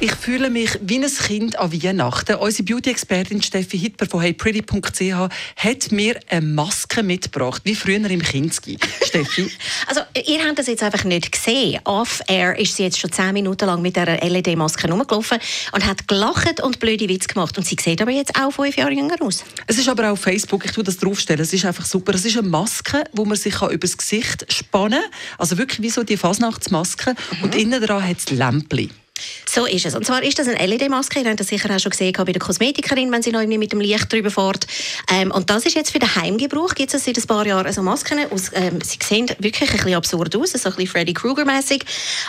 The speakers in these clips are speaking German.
Ich fühle mich wie ein Kind an Weihnachten. Unsere Beauty-Expertin Steffi Hitler von heypretty.ch hat mir eine Maske mitgebracht, wie früher im Kinski. Steffi? Also, ihr habt das jetzt einfach nicht gesehen. Off-air ist sie jetzt schon zehn Minuten lang mit dieser LED-Maske rumgelaufen und hat gelacht und blöde Witze gemacht. Und sie sieht aber jetzt auch fünf Jahre jünger aus. Es ist aber auch auf Facebook, ich tue das draufstellen, es ist einfach super. Es ist eine Maske, wo man sich über das Gesicht spannen kann. Also wirklich wie so die Fasnachtsmaske. Mhm. Und innen dran hat es Lämpchen. So ist es. Und zwar ist das eine LED-Maske. Ihr habt das sicher auch schon gesehen bei der Kosmetikerin, wenn sie noch mit dem Licht drüber fährt. Ähm, und das ist jetzt für den Heimgebrauch. Gibt es seit ein paar Jahren so Masken. Aus, ähm, sie sehen wirklich ein bisschen absurd aus, so ein bisschen Freddy Krueger-mäßig.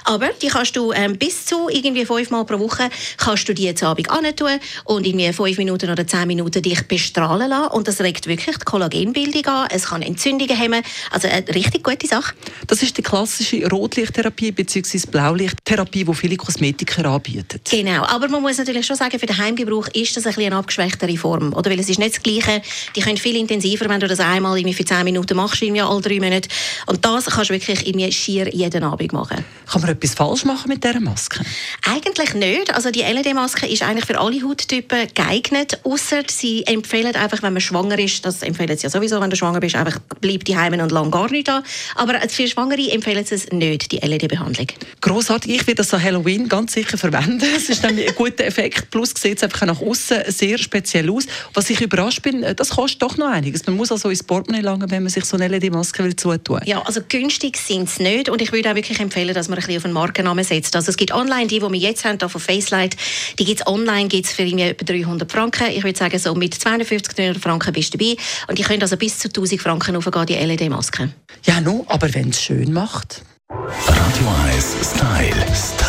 Aber die kannst du ähm, bis zu irgendwie fünfmal pro Woche kannst du die jetzt Abend tun und irgendwie fünf Minuten oder zehn Minuten dich bestrahlen lassen. Und das regt wirklich die Kollagenbildung an. Es kann Entzündungen hemmen. Also eine richtig gute Sache. Das ist die klassische Rotlichttherapie bzw. Blaulichttherapie, die viele Kosmetiker anbieten. Genau, aber man muss natürlich schon sagen, für den Heimgebrauch ist das ein bisschen eine abgeschwächtere Form. Oder? Weil es ist nicht das Gleiche. Die können viel intensiver, wenn du das einmal irgendwie für 10 Minuten machst, irgendwie alle drei Monate. Und das kannst du wirklich irgendwie schier jeden Abend machen. Kann man etwas falsch machen mit dieser Maske? Eigentlich nicht. Also die LED-Maske ist eigentlich für alle Hauttypen geeignet, außer sie empfehlen einfach, wenn man schwanger ist, das empfehlen sie ja sowieso, wenn du schwanger bist, einfach bleib die Heime und lang gar nicht da. Aber für Schwangere empfehlen sie es nicht, die LED-Behandlung. Grossartig, ich werde das an Halloween ganz sicher verwenden. Es ist nämlich ein guter Effekt. Plus sieht es einfach nach außen sehr speziell aus. Was ich überrascht bin, äh, das kostet doch noch einiges. Man muss also ins Portemonnaie langen, wenn man sich so eine LED-Maske will zutun. Ja, also günstig sind sie nicht. Und ich würde auch wirklich empfehlen, dass man ein bisschen auf einen Markennamen setzt. Also es gibt online die, die wir jetzt haben, hier von Facelight, die gibt es online gibt's für etwa 300 Franken. Ich würde sagen, so mit 52, 300 Franken bist du dabei. Und die können also bis zu 1000 Franken aufgehen, die LED-Maske. Ja, no, aber wenn es schön macht. Radio 1 Style. Style.